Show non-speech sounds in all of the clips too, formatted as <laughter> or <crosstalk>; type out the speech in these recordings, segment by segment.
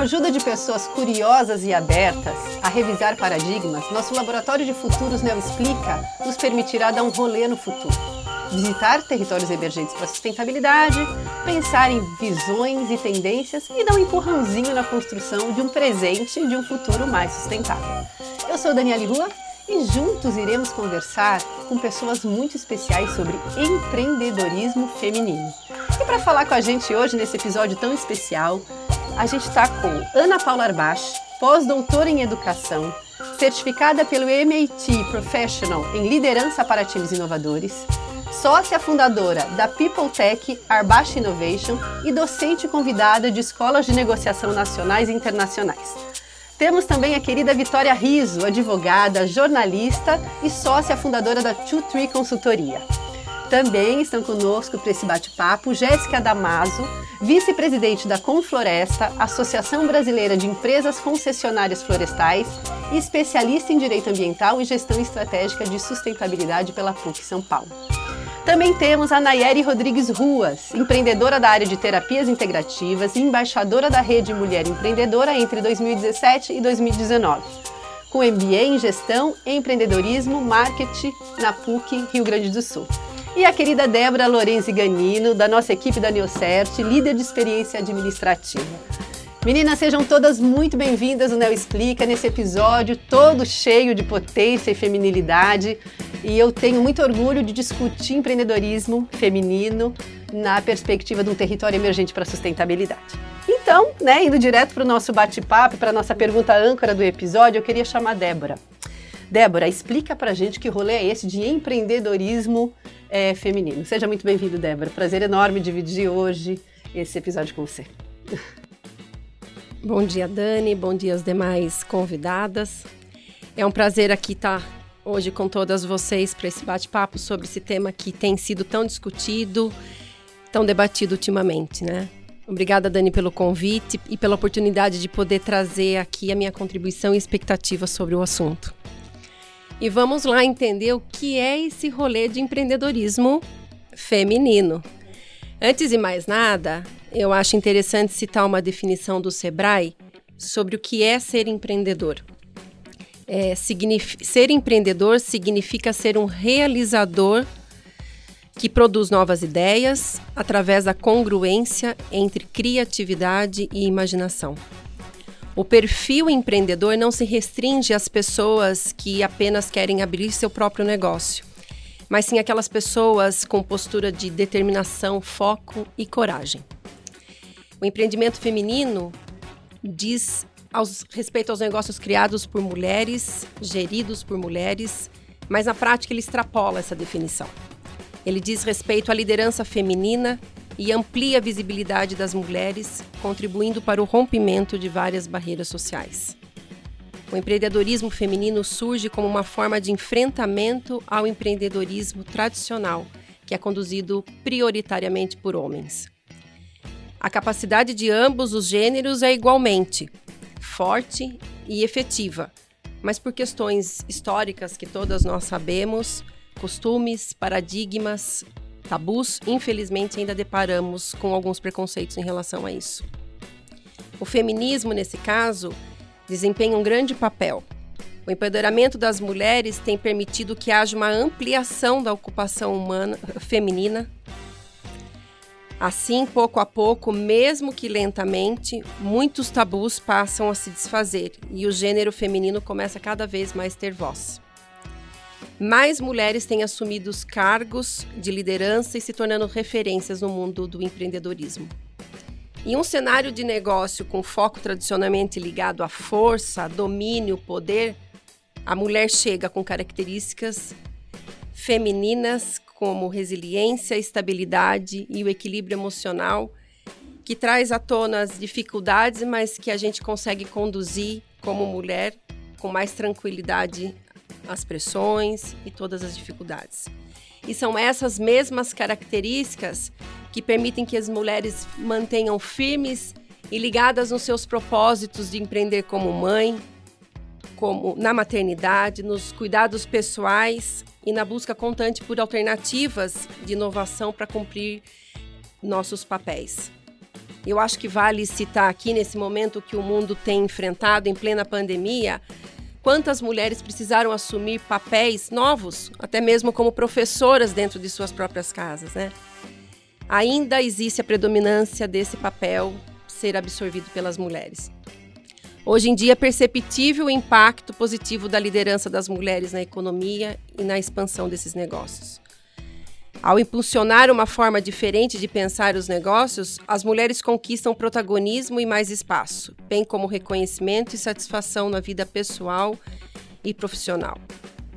ajuda de pessoas curiosas e abertas a revisar paradigmas, nosso Laboratório de Futuros Neo Explica nos permitirá dar um rolê no futuro. Visitar territórios emergentes para sustentabilidade, pensar em visões e tendências e dar um empurrãozinho na construção de um presente e de um futuro mais sustentável. Eu sou Daniela Lua e juntos iremos conversar com pessoas muito especiais sobre empreendedorismo feminino. E para falar com a gente hoje nesse episódio tão especial, a gente está com Ana Paula Arbach, pós-doutora em educação, certificada pelo MIT Professional em liderança para times inovadores, sócia fundadora da People Tech Arbach Innovation e docente convidada de escolas de negociação nacionais e internacionais. Temos também a querida Vitória Riso, advogada, jornalista e sócia fundadora da Two Tree Consultoria. Também estão conosco para esse bate-papo Jéssica Damaso, vice-presidente da Confloresta, Associação Brasileira de Empresas Concessionárias Florestais e especialista em Direito Ambiental e Gestão Estratégica de Sustentabilidade pela PUC São Paulo. Também temos a Nayeri Rodrigues Ruas, empreendedora da área de terapias integrativas e embaixadora da Rede Mulher Empreendedora entre 2017 e 2019, com MBA em Gestão, Empreendedorismo, Marketing na PUC Rio Grande do Sul e a querida Débora Lorenzi Ganino, da nossa equipe da Neocert, líder de experiência administrativa. Meninas, sejam todas muito bem-vindas no Neo Explica, nesse episódio todo cheio de potência e feminilidade. E eu tenho muito orgulho de discutir empreendedorismo feminino na perspectiva de um território emergente para sustentabilidade. Então, né, indo direto para o nosso bate-papo, para a nossa pergunta âncora do episódio, eu queria chamar a Débora. Débora, explica para gente que rolê é esse de empreendedorismo é, feminino. Seja muito bem-vindo, Débora. Prazer enorme dividir hoje esse episódio com você. Bom dia, Dani. Bom dia às demais convidadas. É um prazer aqui estar hoje com todas vocês para esse bate-papo sobre esse tema que tem sido tão discutido, tão debatido ultimamente, né? Obrigada, Dani, pelo convite e pela oportunidade de poder trazer aqui a minha contribuição e expectativa sobre o assunto. E vamos lá entender o que é esse rolê de empreendedorismo feminino. Antes de mais nada, eu acho interessante citar uma definição do Sebrae sobre o que é ser empreendedor. É, ser empreendedor significa ser um realizador que produz novas ideias através da congruência entre criatividade e imaginação. O perfil empreendedor não se restringe às pessoas que apenas querem abrir seu próprio negócio, mas sim aquelas pessoas com postura de determinação, foco e coragem. O empreendimento feminino diz aos, respeito aos negócios criados por mulheres, geridos por mulheres, mas na prática ele extrapola essa definição. Ele diz respeito à liderança feminina e amplia a visibilidade das mulheres, contribuindo para o rompimento de várias barreiras sociais. O empreendedorismo feminino surge como uma forma de enfrentamento ao empreendedorismo tradicional, que é conduzido prioritariamente por homens. A capacidade de ambos os gêneros é igualmente forte e efetiva, mas por questões históricas que todas nós sabemos, costumes, paradigmas, tabus, infelizmente ainda deparamos com alguns preconceitos em relação a isso. O feminismo, nesse caso, desempenha um grande papel. O empoderamento das mulheres tem permitido que haja uma ampliação da ocupação humana <laughs> feminina. Assim, pouco a pouco, mesmo que lentamente, muitos tabus passam a se desfazer e o gênero feminino começa cada vez mais ter voz mais mulheres têm assumido os cargos de liderança e se tornando referências no mundo do empreendedorismo. Em um cenário de negócio com foco tradicionalmente ligado à força, domínio, poder, a mulher chega com características femininas como resiliência, estabilidade e o equilíbrio emocional, que traz à tona as dificuldades, mas que a gente consegue conduzir como mulher com mais tranquilidade as pressões e todas as dificuldades. E são essas mesmas características que permitem que as mulheres mantenham firmes e ligadas nos seus propósitos de empreender como mãe, como na maternidade, nos cuidados pessoais e na busca constante por alternativas de inovação para cumprir nossos papéis. Eu acho que vale citar aqui, nesse momento que o mundo tem enfrentado em plena pandemia, quantas mulheres precisaram assumir papéis novos, até mesmo como professoras dentro de suas próprias casas, né? Ainda existe a predominância desse papel ser absorvido pelas mulheres. Hoje em dia é perceptível o impacto positivo da liderança das mulheres na economia e na expansão desses negócios. Ao impulsionar uma forma diferente de pensar os negócios, as mulheres conquistam protagonismo e mais espaço, bem como reconhecimento e satisfação na vida pessoal e profissional.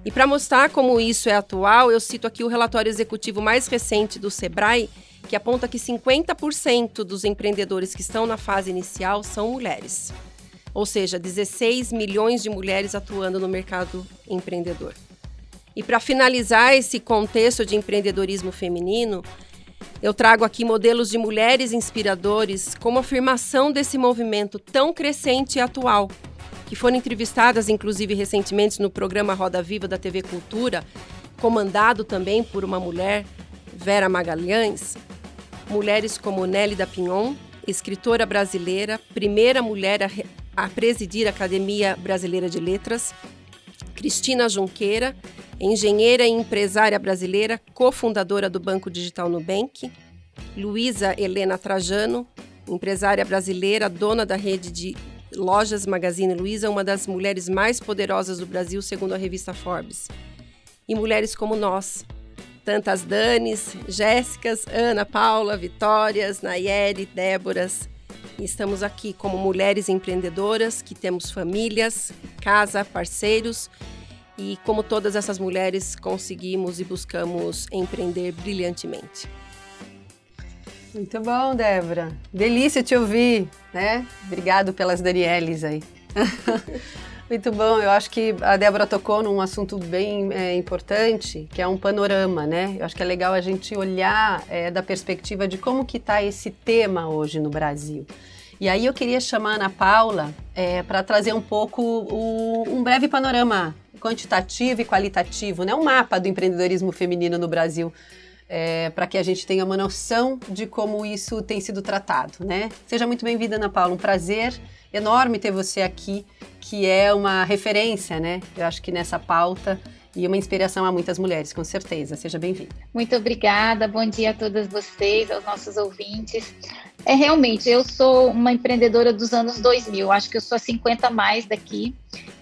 E para mostrar como isso é atual, eu cito aqui o relatório executivo mais recente do Sebrae, que aponta que 50% dos empreendedores que estão na fase inicial são mulheres. Ou seja, 16 milhões de mulheres atuando no mercado empreendedor. E para finalizar esse contexto de empreendedorismo feminino, eu trago aqui modelos de mulheres inspiradores como afirmação desse movimento tão crescente e atual, que foram entrevistadas inclusive recentemente no programa Roda Viva da TV Cultura, comandado também por uma mulher, Vera Magalhães, mulheres como Nelly da Pinhon, escritora brasileira, primeira mulher a, a presidir a Academia Brasileira de Letras, Cristina Junqueira, engenheira e empresária brasileira, cofundadora do Banco Digital Nubank, Luísa Helena Trajano, empresária brasileira, dona da rede de lojas Magazine Luiza, uma das mulheres mais poderosas do Brasil, segundo a revista Forbes. E mulheres como nós, tantas Danes, Jéssicas, Ana, Paula, Vitórias, Nayeli, Déboras. Estamos aqui como mulheres empreendedoras que temos famílias, casa, parceiros e como todas essas mulheres conseguimos e buscamos empreender brilhantemente. Muito bom, Débora. Delícia te ouvir, né? Obrigado pelas Danieles aí. <laughs> Muito bom, eu acho que a Débora tocou num assunto bem é, importante, que é um panorama, né? Eu acho que é legal a gente olhar é, da perspectiva de como que está esse tema hoje no Brasil. E aí eu queria chamar a Ana Paula é, para trazer um pouco o, um breve panorama quantitativo e qualitativo, né? um mapa do empreendedorismo feminino no Brasil, é, para que a gente tenha uma noção de como isso tem sido tratado. Né? Seja muito bem-vinda, Ana Paula, um prazer enorme ter você aqui, que é uma referência, né? Eu acho que nessa pauta e uma inspiração a muitas mulheres, com certeza. Seja bem-vinda. Muito obrigada, bom dia a todas vocês, aos nossos ouvintes. É realmente, eu sou uma empreendedora dos anos 2000, acho que eu sou a 50 mais daqui.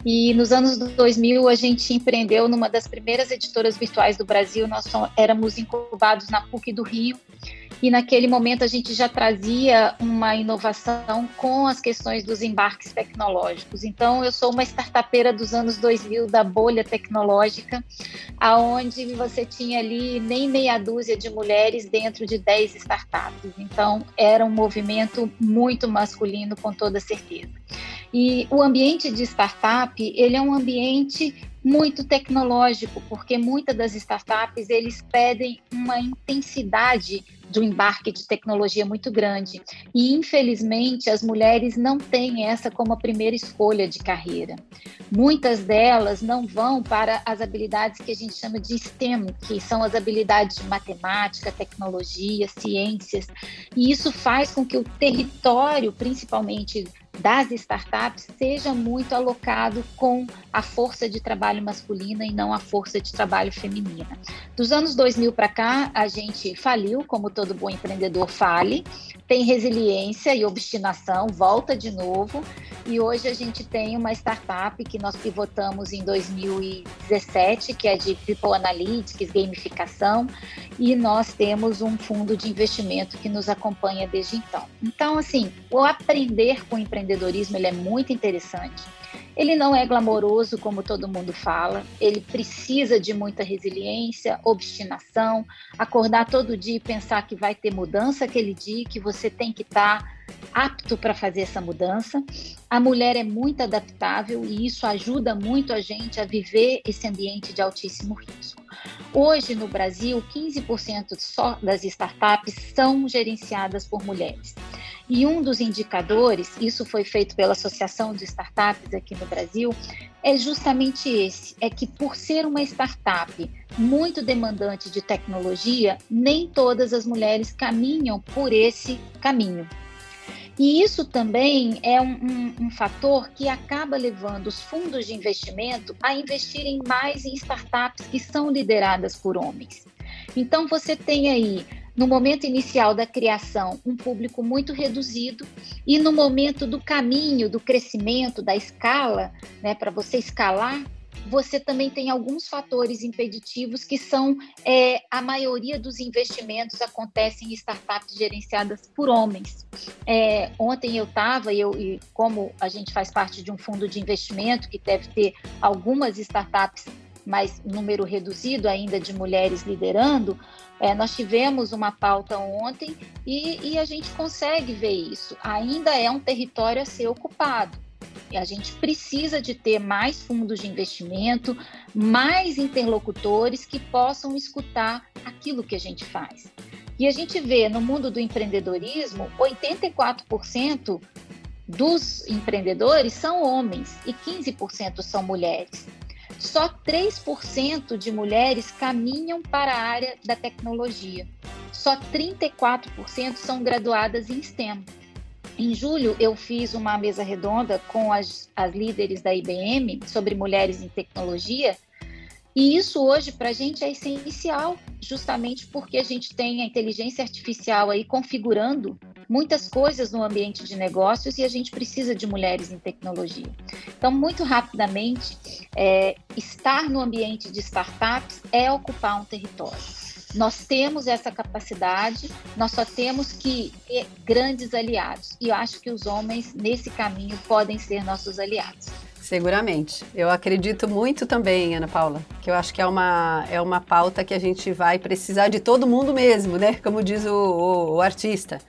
E nos anos 2000 a gente empreendeu numa das primeiras editoras virtuais do Brasil, nós éramos incubados na PUC do Rio e naquele momento a gente já trazia uma inovação com as questões dos embarques tecnológicos. Então, eu sou uma startupeira dos anos 2000 da bolha tecnológica, aonde você tinha ali nem meia dúzia de mulheres dentro de 10 startups. Então, era um movimento muito masculino, com toda certeza. E o ambiente de startup, ele é um ambiente muito tecnológico, porque muitas das startups eles pedem uma intensidade do embarque de tecnologia muito grande. E, infelizmente, as mulheres não têm essa como a primeira escolha de carreira. Muitas delas não vão para as habilidades que a gente chama de STEM, que são as habilidades de matemática, tecnologia, ciências. E isso faz com que o território, principalmente das startups seja muito alocado com a força de trabalho masculina e não a força de trabalho feminina. Dos anos 2000 para cá, a gente faliu, como todo bom empreendedor fale, tem resiliência e obstinação, volta de novo. E hoje a gente tem uma startup que nós pivotamos em 2017, que é de People Analytics, gamificação, e nós temos um fundo de investimento que nos acompanha desde então. Então, assim, o aprender com o empreendedorismo ele é muito interessante. Ele não é glamouroso, como todo mundo fala, ele precisa de muita resiliência, obstinação, acordar todo dia e pensar que vai ter mudança aquele dia, que você tem que estar tá apto para fazer essa mudança. A mulher é muito adaptável e isso ajuda muito a gente a viver esse ambiente de altíssimo risco. Hoje, no Brasil, 15% só das startups são gerenciadas por mulheres. E um dos indicadores, isso foi feito pela Associação de Startups aqui no Brasil, é justamente esse: é que por ser uma startup muito demandante de tecnologia, nem todas as mulheres caminham por esse caminho. E isso também é um, um, um, fator que acaba levando os fundos de investimento a investirem mais em startups que são lideradas por homens. Então, você tem aí, no momento inicial da criação, um público muito reduzido, e no momento do caminho, do crescimento, da escala, né, para você escalar, você também tem alguns fatores impeditivos que são é, a maioria dos investimentos acontecem em startups gerenciadas por homens. É, ontem eu estava, eu, e como a gente faz parte de um fundo de investimento que deve ter algumas startups mas número reduzido ainda de mulheres liderando, é, nós tivemos uma pauta ontem e, e a gente consegue ver isso. Ainda é um território a ser ocupado. E a gente precisa de ter mais fundos de investimento, mais interlocutores que possam escutar aquilo que a gente faz. E a gente vê no mundo do empreendedorismo, 84% dos empreendedores são homens e 15% são mulheres. Só 3% de mulheres caminham para a área da tecnologia. Só 34% são graduadas em STEM. Em julho, eu fiz uma mesa redonda com as, as líderes da IBM sobre mulheres em tecnologia. E isso hoje para a gente é essencial, justamente porque a gente tem a inteligência artificial aí configurando muitas coisas no ambiente de negócios e a gente precisa de mulheres em tecnologia. Então, muito rapidamente, é, estar no ambiente de startups é ocupar um território. Nós temos essa capacidade, nós só temos que ter grandes aliados. E eu acho que os homens, nesse caminho, podem ser nossos aliados. Seguramente. Eu acredito muito também, Ana Paula, que eu acho que é uma, é uma pauta que a gente vai precisar de todo mundo mesmo, né? Como diz o, o, o artista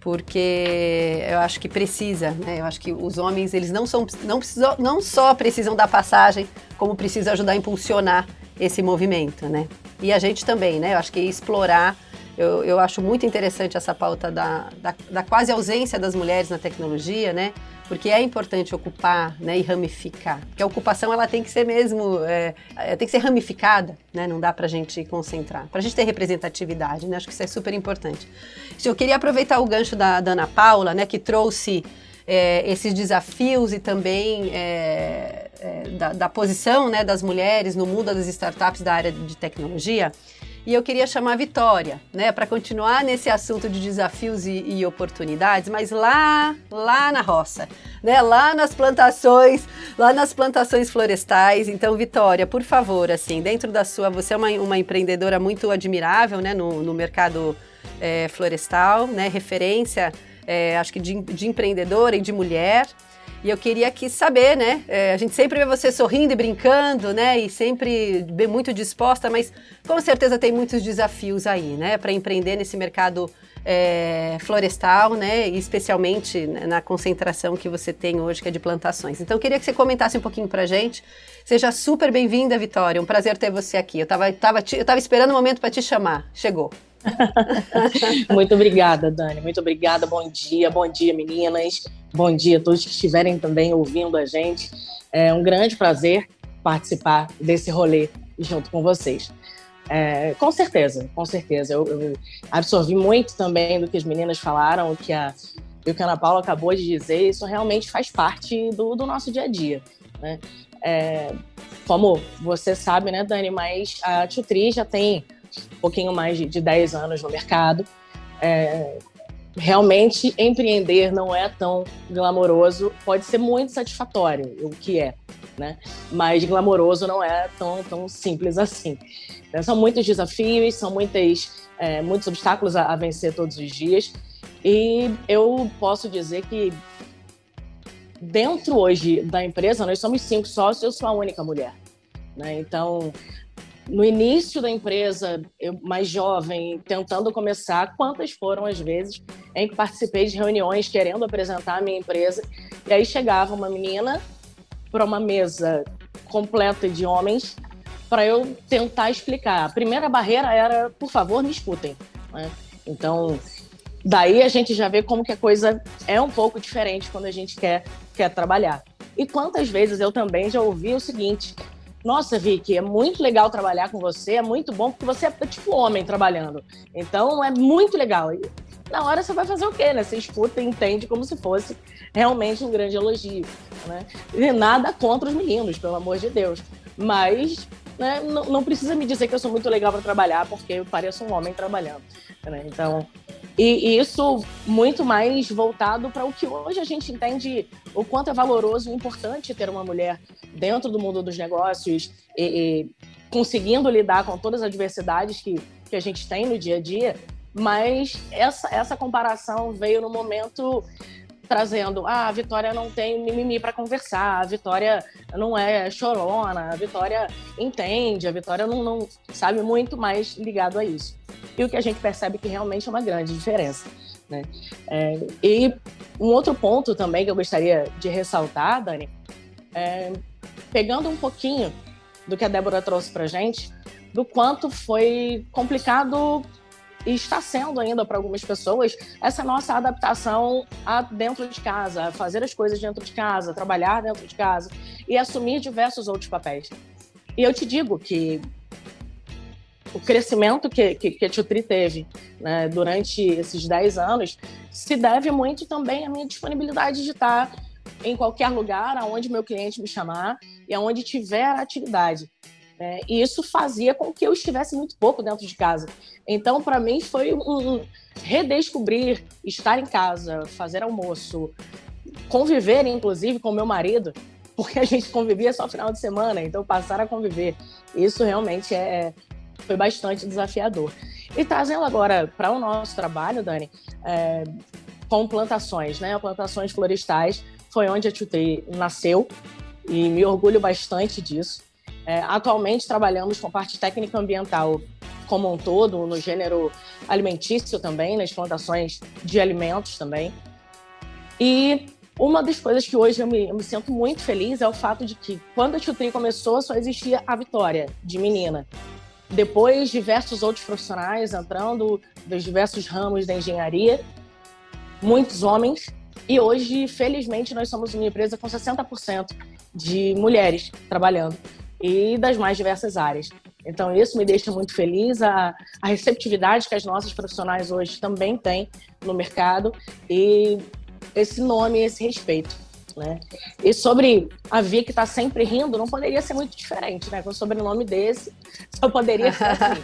porque eu acho que precisa, né? Eu acho que os homens, eles não são não, precisam, não só precisam da passagem, como precisam ajudar a impulsionar esse movimento, né? E a gente também, né? Eu acho que explorar, eu, eu acho muito interessante essa pauta da, da, da quase ausência das mulheres na tecnologia, né? porque é importante ocupar né, e ramificar. Porque a ocupação ela tem que ser mesmo, é, é tem que ser ramificada, né? não dá para a gente concentrar, para a gente ter representatividade, né? acho que isso é super importante. Eu queria aproveitar o gancho da, da Ana Paula, né, que trouxe é, esses desafios e também é, é, da, da, posição né, das mulheres no mundo das startups da área de tecnologia. E eu queria chamar a Vitória, né, para continuar nesse assunto de desafios e, e, oportunidades, mas lá, lá na roça, né, lá nas plantações, lá nas plantações florestais. Então, Vitória, por favor, assim, dentro da sua, você é uma, uma empreendedora muito admirável, né, no, no mercado é, florestal, né, referência, é, acho que de, de empreendedora e de mulher. E eu queria aqui saber, né? É, a gente sempre vê você sorrindo e brincando, né? E sempre bem muito disposta, mas com certeza tem muitos desafios aí, né? Para empreender nesse mercado é, florestal, né? E especialmente na concentração que você tem hoje, que é de plantações. Então, eu queria que você comentasse um pouquinho para gente. Seja super bem-vinda, Vitória. Um prazer ter você aqui. Eu estava tava, eu tava esperando o um momento para te chamar. Chegou. <laughs> Muito obrigada, Dani. Muito obrigada. Bom dia, bom dia, meninas. Bom dia a todos que estiverem também ouvindo a gente. É um grande prazer participar desse rolê junto com vocês. É, com certeza, com certeza. Eu, eu, absorvi muito também do que as meninas falaram, o que a, o que a Ana Paula acabou de dizer. Isso realmente faz parte do, do nosso dia a dia. Né? É, como você sabe, né, Dani, mas a Tutri já tem um pouquinho mais de, de 10 anos no mercado. É, realmente, empreender não é tão glamouroso, pode ser muito satisfatório, o que é, né? Mas glamouroso não é tão, tão simples assim. Então, são muitos desafios, são muitas, é, muitos obstáculos a, a vencer todos os dias. E eu posso dizer que dentro hoje da empresa, nós somos cinco sócios, eu sou a única mulher. Né? Então, no início da empresa, eu mais jovem, tentando começar, quantas foram as vezes em que participei de reuniões querendo apresentar a minha empresa, e aí chegava uma menina para uma mesa completa de homens para eu tentar explicar. A primeira barreira era, por favor, me escutem. Né? Então, daí a gente já vê como que a coisa é um pouco diferente quando a gente quer, quer trabalhar. E quantas vezes eu também já ouvi o seguinte: nossa, Vicky, é muito legal trabalhar com você, é muito bom, porque você é tipo homem trabalhando. Então, é muito legal. E na hora você vai fazer o quê, né? Você escuta e entende como se fosse realmente um grande elogio, né? E nada contra os meninos, pelo amor de Deus. Mas né, não, não, precisa me dizer que eu sou muito legal para trabalhar, porque eu pareço um homem trabalhando. Né? Então, e, isso muito mais voltado para o que hoje a gente entende o quanto é valoroso e importante ter uma mulher dentro do mundo dos negócios e, e conseguindo lidar com todas as adversidades que, que a gente tem no dia a dia. Mas essa, essa comparação veio no momento trazendo, ah, a Vitória não tem mimimi para conversar, a Vitória não é chorona, a Vitória entende, a Vitória não, não sabe muito mais ligado a isso. E o que a gente percebe que realmente é uma grande diferença. Né? É, e um outro ponto também que eu gostaria de ressaltar, Dani, é, pegando um pouquinho do que a Débora trouxe para gente, do quanto foi complicado e está sendo ainda para algumas pessoas essa nossa adaptação a dentro de casa, a fazer as coisas dentro de casa, trabalhar dentro de casa e assumir diversos outros papéis. E eu te digo que o crescimento que, que, que a Tutri teve né, durante esses 10 anos se deve muito também à minha disponibilidade de estar em qualquer lugar, aonde meu cliente me chamar e aonde tiver atividade. Né? E isso fazia com que eu estivesse muito pouco dentro de casa. Então, para mim, foi um redescobrir estar em casa, fazer almoço, conviver, inclusive, com meu marido, porque a gente convivia só final de semana, então passar a conviver. Isso realmente é, foi bastante desafiador. E trazendo agora para o nosso trabalho, Dani, é, com plantações, né? Plantações florestais foi onde a Tutei nasceu e me orgulho bastante disso. É, atualmente trabalhamos com parte técnica ambiental como um todo, no gênero alimentício também, nas plantações de alimentos também. E uma das coisas que hoje eu me, eu me sinto muito feliz é o fato de que, quando a Tutri começou, só existia a Vitória, de menina. Depois, diversos outros profissionais entrando dos diversos ramos da engenharia, muitos homens. E hoje, felizmente, nós somos uma empresa com 60% de mulheres trabalhando e das mais diversas áreas. Então, isso me deixa muito feliz, a, a receptividade que as nossas profissionais hoje também têm no mercado e esse nome, esse respeito. Né? E sobre a Vi que está sempre rindo, não poderia ser muito diferente, né? Com um sobrenome desse, <laughs> só poderia ser assim.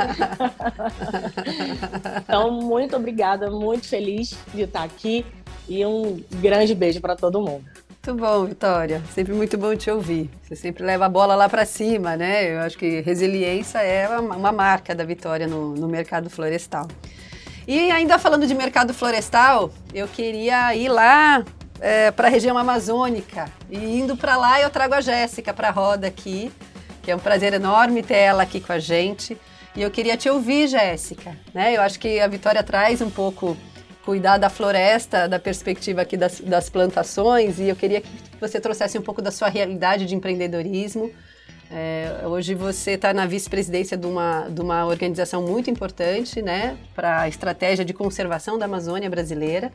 <laughs> então, muito obrigada, muito feliz de estar aqui e um grande beijo para todo mundo. Muito bom, Vitória. Sempre muito bom te ouvir. Você sempre leva a bola lá para cima, né? Eu acho que resiliência é uma marca da Vitória no, no mercado florestal. E ainda falando de mercado florestal, eu queria ir lá é, para a região amazônica. E indo para lá, eu trago a Jéssica para a roda aqui, que é um prazer enorme ter ela aqui com a gente. E eu queria te ouvir, Jéssica. Né? Eu acho que a Vitória traz um pouco cuidar da floresta, da perspectiva aqui das, das plantações, e eu queria que você trouxesse um pouco da sua realidade de empreendedorismo. É, hoje você está na vice-presidência de uma, de uma organização muito importante né, para a estratégia de conservação da Amazônia brasileira.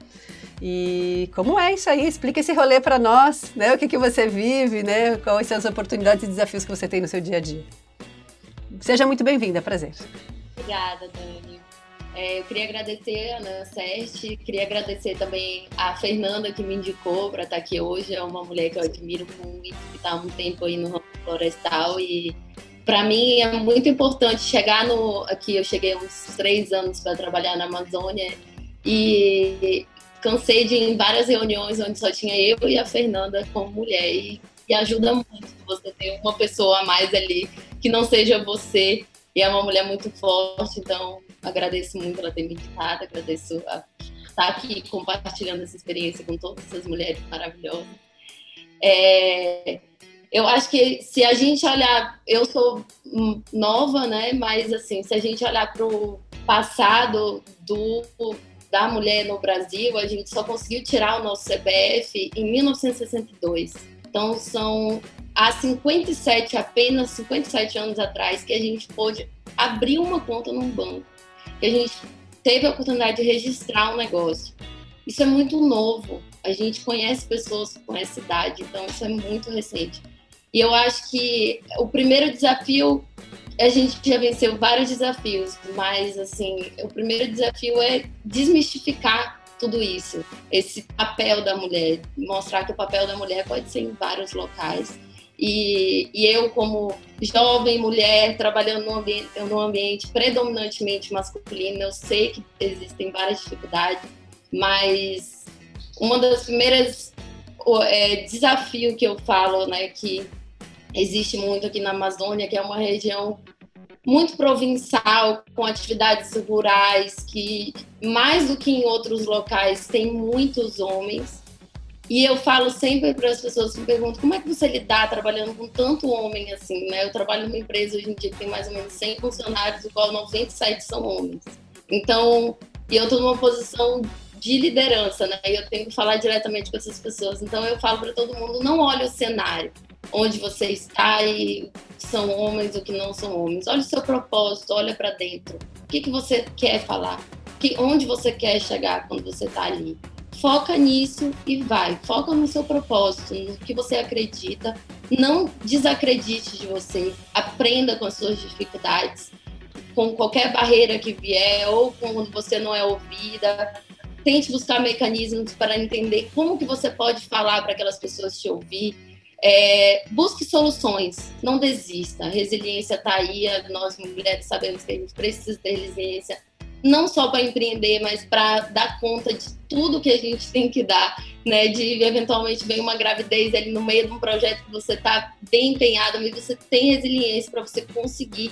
E como é isso aí? Explica esse rolê para nós, né? O que, que você vive, né? Quais são as oportunidades e desafios que você tem no seu dia a dia. Seja muito bem-vinda, prazer. Obrigada, Dani. É, eu queria agradecer a Ana Seste, queria agradecer também a Fernanda que me indicou para estar aqui hoje. É uma mulher que eu admiro muito, que está há um tempo aí no ramo florestal e para mim é muito importante chegar no aqui. Eu cheguei uns três anos para trabalhar na Amazônia e cansei de ir em várias reuniões onde só tinha eu e a Fernanda como mulher e, e ajuda muito você ter uma pessoa a mais ali que não seja você e é uma mulher muito forte, então agradeço muito ela ter me invitado, agradeço a estar aqui compartilhando essa experiência com todas essas mulheres maravilhosas. É, eu acho que se a gente olhar, eu sou nova, né? Mas assim, se a gente olhar para o passado do da mulher no Brasil, a gente só conseguiu tirar o nosso CPF em 1962. Então são há 57, apenas 57 anos atrás, que a gente pôde abrir uma conta num banco, que a gente teve a oportunidade de registrar um negócio. Isso é muito novo. A gente conhece pessoas com essa idade, então isso é muito recente. E eu acho que o primeiro desafio a gente já venceu vários desafios, mas assim, o primeiro desafio é desmistificar tudo isso, esse papel da mulher, mostrar que o papel da mulher pode ser em vários locais. E, e eu, como jovem mulher, trabalhando num ambiente, num ambiente predominantemente masculino, eu sei que existem várias dificuldades, mas uma das primeiras é, desafio que eu falo, né, que existe muito aqui na Amazônia, que é uma região muito provincial, com atividades rurais, que mais do que em outros locais tem muitos homens. E eu falo sempre para as pessoas que me perguntam como é que você lidar trabalhando com tanto homem assim, né? Eu trabalho numa empresa hoje em dia que tem mais ou menos 100 funcionários, do qual 97 são homens. Então, e eu estou numa posição de liderança, né? E eu tenho que falar diretamente com essas pessoas. Então, eu falo para todo mundo: não olhe o cenário onde você está e são homens ou que não são homens. Olha o seu propósito, olha para dentro. O que, que você quer falar? Que, onde você quer chegar quando você está ali? Foca nisso e vai. Foca no seu propósito, no que você acredita. Não desacredite de você. Aprenda com as suas dificuldades, com qualquer barreira que vier ou quando você não é ouvida. Tente buscar mecanismos para entender como que você pode falar para aquelas pessoas te ouvir é, busque soluções, não desista. A resiliência está aí, nós mulheres sabemos que a gente precisa ter resiliência, não só para empreender, mas para dar conta de tudo que a gente tem que dar, né? De eventualmente vem uma gravidez ali no meio de um projeto que você está bem empenhado, mas você tem resiliência para você conseguir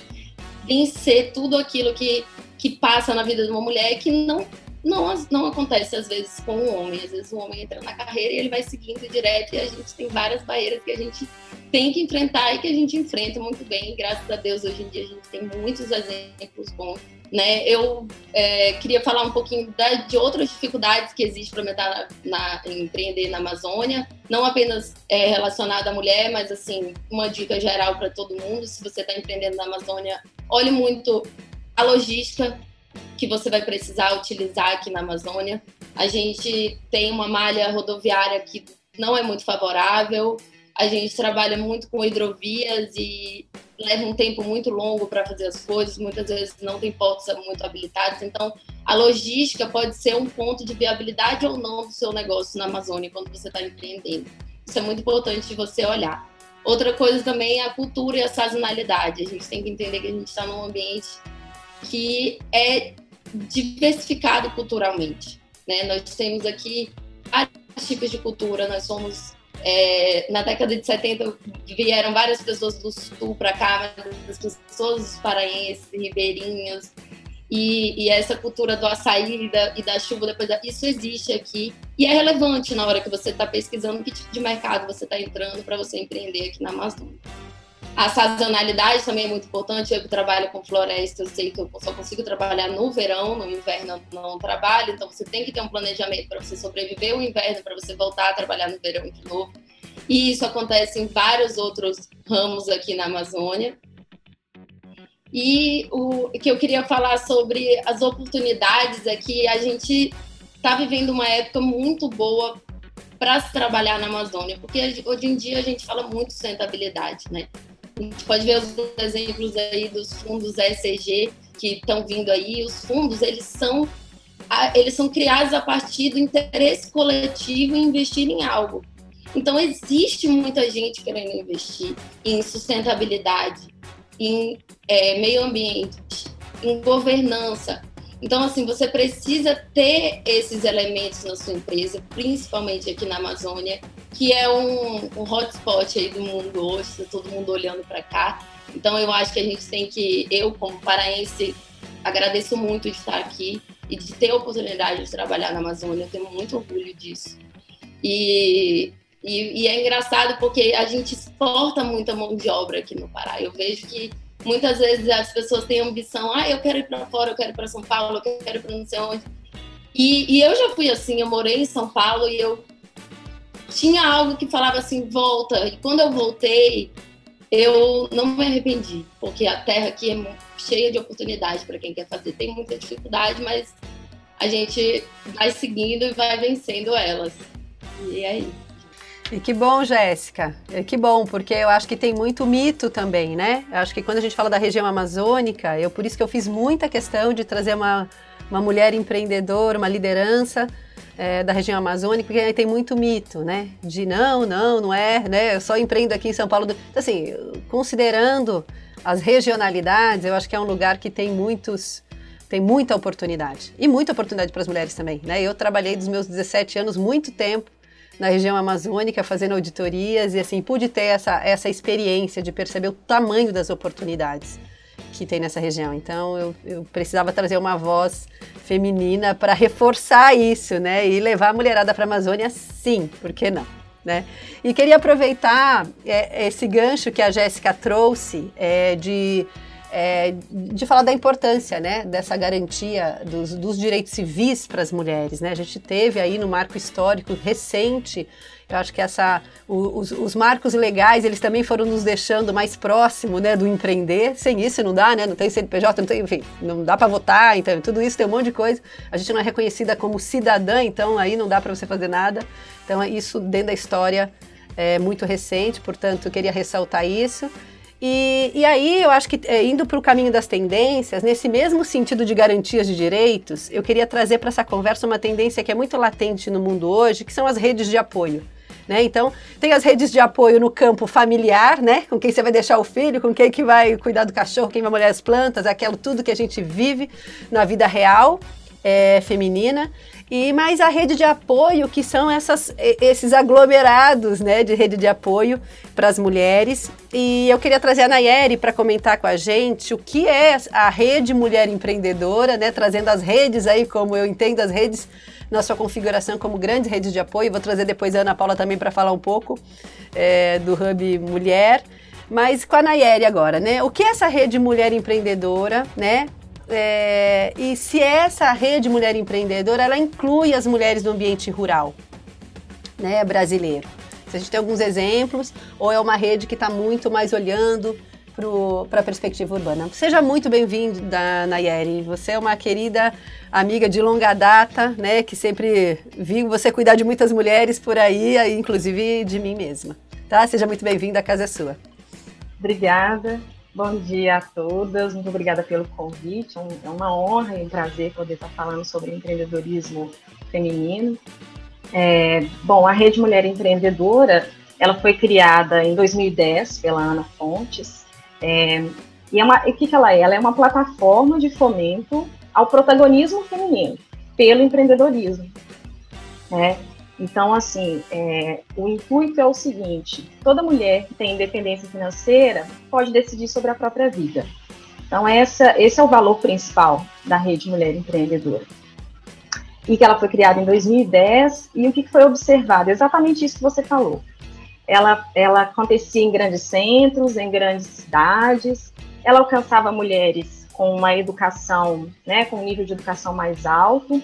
vencer tudo aquilo que, que passa na vida de uma mulher que não não, não acontece às vezes com o homem. Às vezes o homem entra na carreira e ele vai seguindo direto e a gente tem várias barreiras que a gente tem que enfrentar e que a gente enfrenta muito bem. Graças a Deus, hoje em dia a gente tem muitos exemplos bons. Né? Eu é, queria falar um pouquinho da, de outras dificuldades que existem para empreender na Amazônia, não apenas é, relacionada à mulher, mas assim uma dica geral para todo mundo. Se você está empreendendo na Amazônia, olhe muito a logística, que você vai precisar utilizar aqui na Amazônia. A gente tem uma malha rodoviária que não é muito favorável, a gente trabalha muito com hidrovias e leva um tempo muito longo para fazer as coisas, muitas vezes não tem portos muito habilitados, então a logística pode ser um ponto de viabilidade ou não do seu negócio na Amazônia quando você está empreendendo. Isso é muito importante de você olhar. Outra coisa também é a cultura e a sazonalidade. A gente tem que entender que a gente está num ambiente que é diversificado culturalmente. Né? Nós temos aqui vários tipos de cultura, nós somos. É, na década de 70 vieram várias pessoas do sul para cá, as pessoas paraenses, ribeirinhos, e, e, essa cultura do açaí e da, e da chuva, depois da, isso existe aqui e é relevante na hora que você está pesquisando que tipo de mercado você está entrando para você empreender aqui na Amazônia. A sazonalidade também é muito importante. Eu que trabalho com floresta, eu sei que eu só consigo trabalhar no verão, no inverno não trabalho. Então você tem que ter um planejamento para você sobreviver o inverno, para você voltar a trabalhar no verão de novo. E isso acontece em vários outros ramos aqui na Amazônia. E o que eu queria falar sobre as oportunidades é que a gente está vivendo uma época muito boa para se trabalhar na Amazônia, porque hoje em dia a gente fala muito sustentabilidade, né? A gente pode ver os exemplos aí dos fundos ESG que estão vindo aí. Os fundos, eles são eles são criados a partir do interesse coletivo em investir em algo. Então, existe muita gente querendo investir em sustentabilidade, em é, meio ambiente, em governança. Então, assim, você precisa ter esses elementos na sua empresa, principalmente aqui na Amazônia, que é um, um hotspot aí do mundo hoje, tá todo mundo olhando para cá. Então, eu acho que a gente tem que, eu como paraense, agradeço muito de estar aqui e de ter a oportunidade de trabalhar na Amazônia, eu tenho muito orgulho disso. E, e, e é engraçado porque a gente exporta muita mão de obra aqui no Pará. Eu vejo que muitas vezes as pessoas têm ambição, ah, eu quero ir para fora, eu quero ir para São Paulo, eu quero ir para não sei onde. E, e, eu já fui assim, eu morei em São Paulo e eu tinha algo que falava assim, volta. E quando eu voltei, eu não me arrependi, porque a terra aqui é cheia de oportunidades para quem quer fazer. Tem muita dificuldade, mas a gente vai seguindo e vai vencendo elas. E é isso. E que bom, Jéssica. Que bom, porque eu acho que tem muito mito também, né? Eu acho que quando a gente fala da região amazônica, eu por isso que eu fiz muita questão de trazer uma, uma mulher empreendedora, uma liderança é, da região amazônica, porque aí tem muito mito, né? De não, não, não é, né? Eu só empreendo aqui em São Paulo. Então, assim, considerando as regionalidades, eu acho que é um lugar que tem muitos tem muita oportunidade. E muita oportunidade para as mulheres também, né? Eu trabalhei dos meus 17 anos muito tempo na região amazônica fazendo auditorias e assim pude ter essa, essa experiência de perceber o tamanho das oportunidades que tem nessa região. Então eu, eu precisava trazer uma voz feminina para reforçar isso, né? E levar a mulherada para a Amazônia, sim, por que não? Né? E queria aproveitar é, esse gancho que a Jéssica trouxe é, de é, de falar da importância né, dessa garantia dos, dos direitos civis para as mulheres. Né? A gente teve aí no marco histórico recente, eu acho que essa, os, os, marcos legais eles também foram nos deixando mais próximo né, do empreender. Sem isso não dá, né? não tem CNPJ, não tem, enfim, não dá para votar, então tudo isso tem um monte de coisa. A gente não é reconhecida como cidadã, então aí não dá para você fazer nada. Então isso dentro da história é muito recente, portanto queria ressaltar isso. E, e aí eu acho que é, indo para o caminho das tendências, nesse mesmo sentido de garantias de direitos, eu queria trazer para essa conversa uma tendência que é muito latente no mundo hoje, que são as redes de apoio. Né? Então, tem as redes de apoio no campo familiar, né? Com quem você vai deixar o filho, com quem que vai cuidar do cachorro, quem vai molhar as plantas, aquilo tudo que a gente vive na vida real é, feminina e mais a rede de apoio, que são essas, esses aglomerados né, de rede de apoio para as mulheres. E eu queria trazer a Nayeri para comentar com a gente o que é a rede Mulher Empreendedora, né, trazendo as redes aí, como eu entendo as redes na sua configuração como grandes redes de apoio. Vou trazer depois a Ana Paula também para falar um pouco é, do Hub Mulher. Mas com a Nayeri agora, né? O que é essa rede Mulher Empreendedora, né? É, e se essa rede Mulher Empreendedora, ela inclui as mulheres do ambiente rural, né, brasileiro. Se a gente tem alguns exemplos, ou é uma rede que está muito mais olhando para a perspectiva urbana. Seja muito bem-vinda, Nayeri. Você é uma querida amiga de longa data, né, que sempre vi você cuidar de muitas mulheres por aí, inclusive de mim mesma. Tá? Seja muito bem-vinda, a casa é sua. Obrigada. Bom dia a todas, muito obrigada pelo convite. É, é uma honra e um prazer poder estar falando sobre empreendedorismo feminino. É, bom, a Rede Mulher Empreendedora, ela foi criada em 2010 pela Ana Fontes. É, e é uma, o que, que ela é? Ela é uma plataforma de fomento ao protagonismo feminino pelo empreendedorismo. Né? Então, assim, é, o intuito é o seguinte: toda mulher que tem independência financeira pode decidir sobre a própria vida. Então, essa, esse é o valor principal da Rede Mulher Empreendedora. E que ela foi criada em 2010, e o que foi observado? Exatamente isso que você falou. Ela, ela acontecia em grandes centros, em grandes cidades, ela alcançava mulheres com uma educação, né, com um nível de educação mais alto,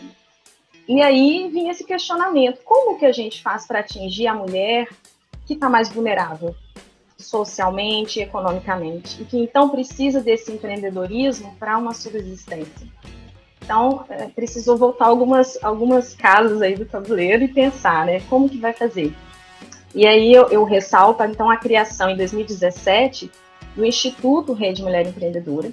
e aí vinha esse questionamento: como que a gente faz para atingir a mulher que está mais vulnerável socialmente, economicamente, e que então precisa desse empreendedorismo para uma subsistência? Então, é, precisou voltar algumas, algumas casas aí do tabuleiro e pensar, né, como que vai fazer. E aí eu, eu ressalto, então, a criação em 2017 do Instituto Rede Mulher Empreendedora,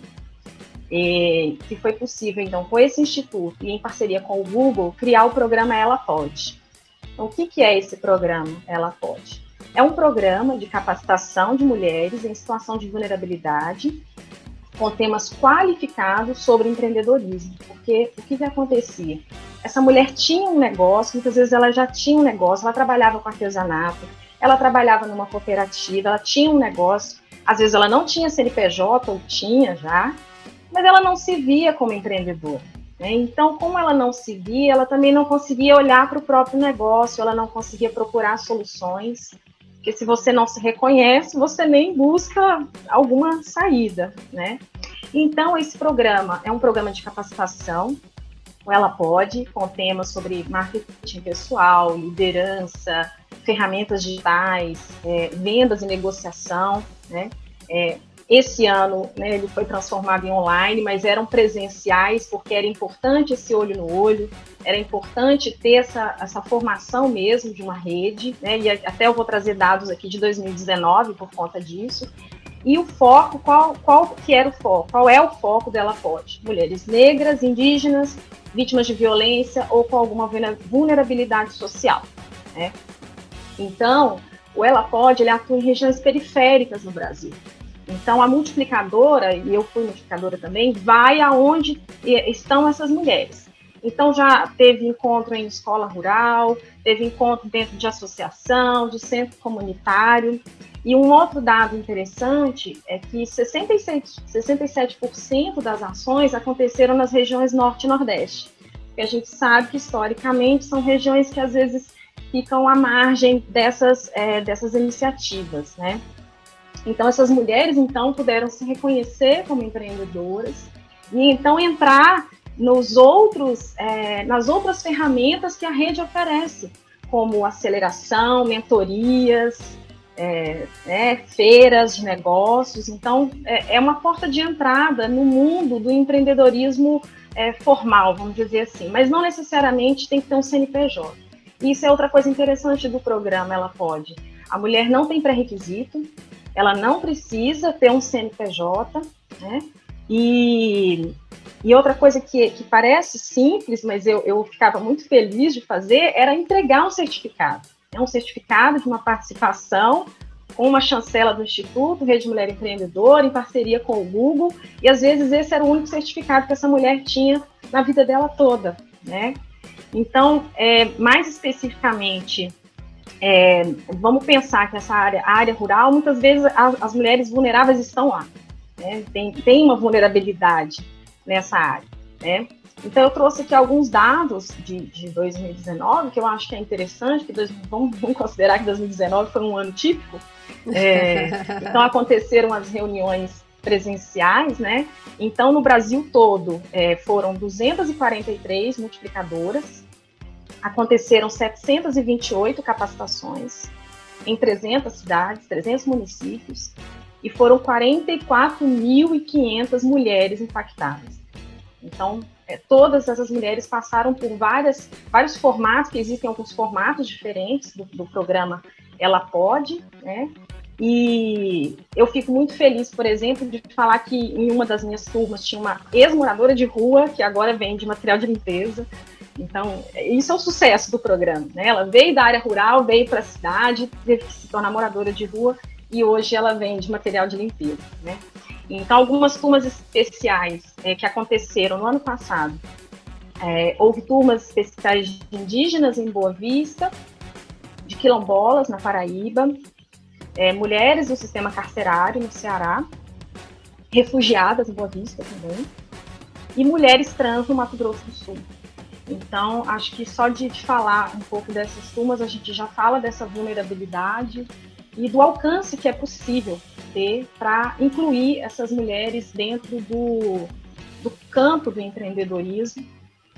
que foi possível, então, com esse instituto e em parceria com o Google, criar o programa Ela Pode. Então, o que, que é esse programa Ela Pode? É um programa de capacitação de mulheres em situação de vulnerabilidade, com temas qualificados sobre empreendedorismo. Porque o que, que acontecia? Essa mulher tinha um negócio, muitas vezes ela já tinha um negócio, ela trabalhava com artesanato, ela trabalhava numa cooperativa, ela tinha um negócio, às vezes ela não tinha CNPJ ou tinha já, mas ela não se via como empreendedora. Né? Então, como ela não se via, ela também não conseguia olhar para o próprio negócio, ela não conseguia procurar soluções, porque se você não se reconhece, você nem busca alguma saída, né? Então, esse programa é um programa de capacitação, ela pode, com temas sobre marketing pessoal, liderança, ferramentas digitais, é, vendas e negociação, né? É, esse ano, né, ele foi transformado em online, mas eram presenciais, porque era importante esse olho no olho, era importante ter essa, essa formação mesmo de uma rede, né, e até eu vou trazer dados aqui de 2019 por conta disso. E o foco, qual, qual que era o foco? Qual é o foco dela pode? Mulheres negras, indígenas, vítimas de violência ou com alguma vulnerabilidade social. Né? Então, o Ela Pode ele atua em regiões periféricas no Brasil. Então, a multiplicadora, e eu fui multiplicadora também, vai aonde estão essas mulheres. Então, já teve encontro em escola rural, teve encontro dentro de associação, de centro comunitário. E um outro dado interessante é que 67%, 67 das ações aconteceram nas regiões Norte e Nordeste. Porque a gente sabe que, historicamente, são regiões que às vezes ficam à margem dessas, é, dessas iniciativas, né? Então, essas mulheres, então, puderam se reconhecer como empreendedoras e, então, entrar nos outros, é, nas outras ferramentas que a rede oferece, como aceleração, mentorias, é, né, feiras de negócios. Então, é, é, uma porta de entrada no mundo do empreendedorismo é, formal, vamos dizer assim, mas não necessariamente tem que ter um CNPJ. Isso é outra coisa interessante do programa, ela pode. A mulher não tem pré-requisito, ela não precisa ter um CNPJ, né? E, e outra coisa que, que parece simples, mas eu, eu ficava muito feliz de fazer, era entregar um certificado. É um certificado de uma participação com uma chancela do Instituto Rede Mulher Empreendedora, em parceria com o Google, e às vezes esse era o único certificado que essa mulher tinha na vida dela toda, né? Então, é, mais especificamente, é, vamos pensar que essa área, área rural, muitas vezes as, as mulheres vulneráveis estão lá, né? tem, tem uma vulnerabilidade nessa área, né? Então, eu trouxe aqui alguns dados de, de 2019, que eu acho que é interessante, que dois, vamos, vamos, considerar que 2019 foi um ano típico. É, <laughs> então, aconteceram as reuniões presenciais, né? Então, no Brasil todo, é, foram 243 multiplicadoras, aconteceram 728 capacitações em 300 cidades, 300 municípios, e foram 44.500 mulheres impactadas. Então, é, todas essas mulheres passaram por várias, vários formatos, que existem alguns formatos diferentes do, do programa Ela Pode, né? E eu fico muito feliz, por exemplo, de falar que em uma das minhas turmas tinha uma ex-moradora de rua que agora vende material de limpeza. Então, isso é o sucesso do programa. Né? Ela veio da área rural, veio para a cidade, teve que se tornar moradora de rua e hoje ela vende material de limpeza. Né? Então, algumas turmas especiais é, que aconteceram no ano passado. É, houve turmas especiais de indígenas em Boa Vista, de quilombolas na Paraíba, é, mulheres do sistema carcerário no Ceará, refugiadas em Boa Vista também, e mulheres trans no Mato Grosso do Sul. Então, acho que só de, falar um pouco dessas turmas, a gente já fala dessa vulnerabilidade e do alcance que é possível ter para incluir essas mulheres dentro do, do campo do empreendedorismo.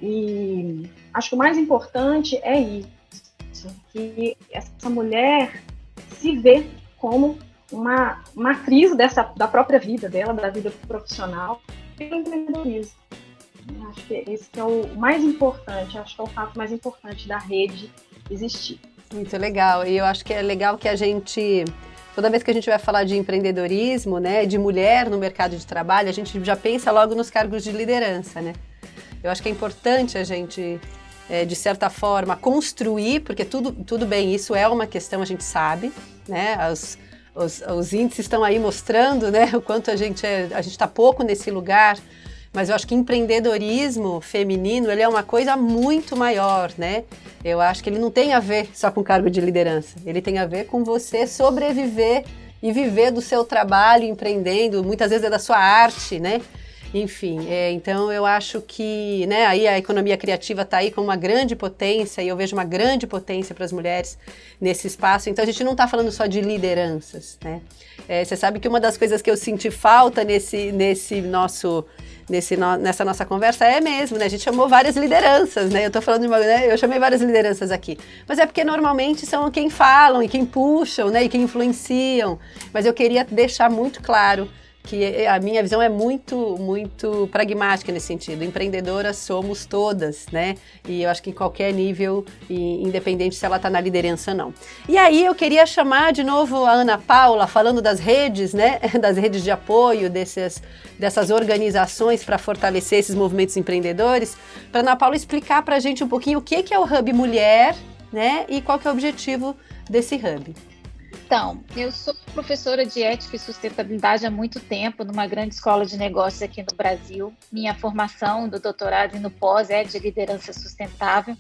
E acho que o mais importante é isso, que essa mulher se vê como uma matriz dessa, da própria vida dela, da vida profissional, pelo empreendedorismo. Acho que esse que é o mais importante, acho que é o fato mais importante da rede existir. Muito legal. E eu acho que é legal que a gente toda vez que a gente vai falar de empreendedorismo, né, de mulher no mercado de trabalho, a gente já pensa logo nos cargos de liderança, né? Eu acho que é importante a gente, é, de certa forma, construir, porque tudo, tudo bem, isso é uma questão, a gente sabe, né? Os, os, os índices estão aí mostrando, né, o quanto a gente é, a gente está pouco nesse lugar mas eu acho que empreendedorismo feminino ele é uma coisa muito maior, né? Eu acho que ele não tem a ver só com cargo de liderança, ele tem a ver com você sobreviver e viver do seu trabalho empreendendo, muitas vezes é da sua arte, né? Enfim, é, então eu acho que né, aí a economia criativa está aí com uma grande potência e eu vejo uma grande potência para as mulheres nesse espaço. Então a gente não está falando só de lideranças, né? É, você sabe que uma das coisas que eu senti falta nesse, nesse nosso nesse no, nessa nossa conversa é mesmo, né? A gente chamou várias lideranças, né? Eu tô falando de uma, né? Eu chamei várias lideranças aqui. Mas é porque normalmente são quem falam e quem puxam, né? E quem influenciam. Mas eu queria deixar muito claro que a minha visão é muito, muito pragmática nesse sentido. Empreendedoras somos todas, né? E eu acho que em qualquer nível, independente se ela está na liderança ou não. E aí eu queria chamar de novo a Ana Paula, falando das redes, né? <laughs> Das redes de apoio, desses, dessas organizações para fortalecer esses movimentos empreendedores, para Ana Paula explicar para a gente um pouquinho o que, que é o Hub Mulher, né? E qual que é o objetivo desse Hub. Então, eu sou professora de ética e sustentabilidade há muito tempo numa grande escola de negócios aqui no Brasil. Minha formação do doutorado e no pós é de liderança sustentável.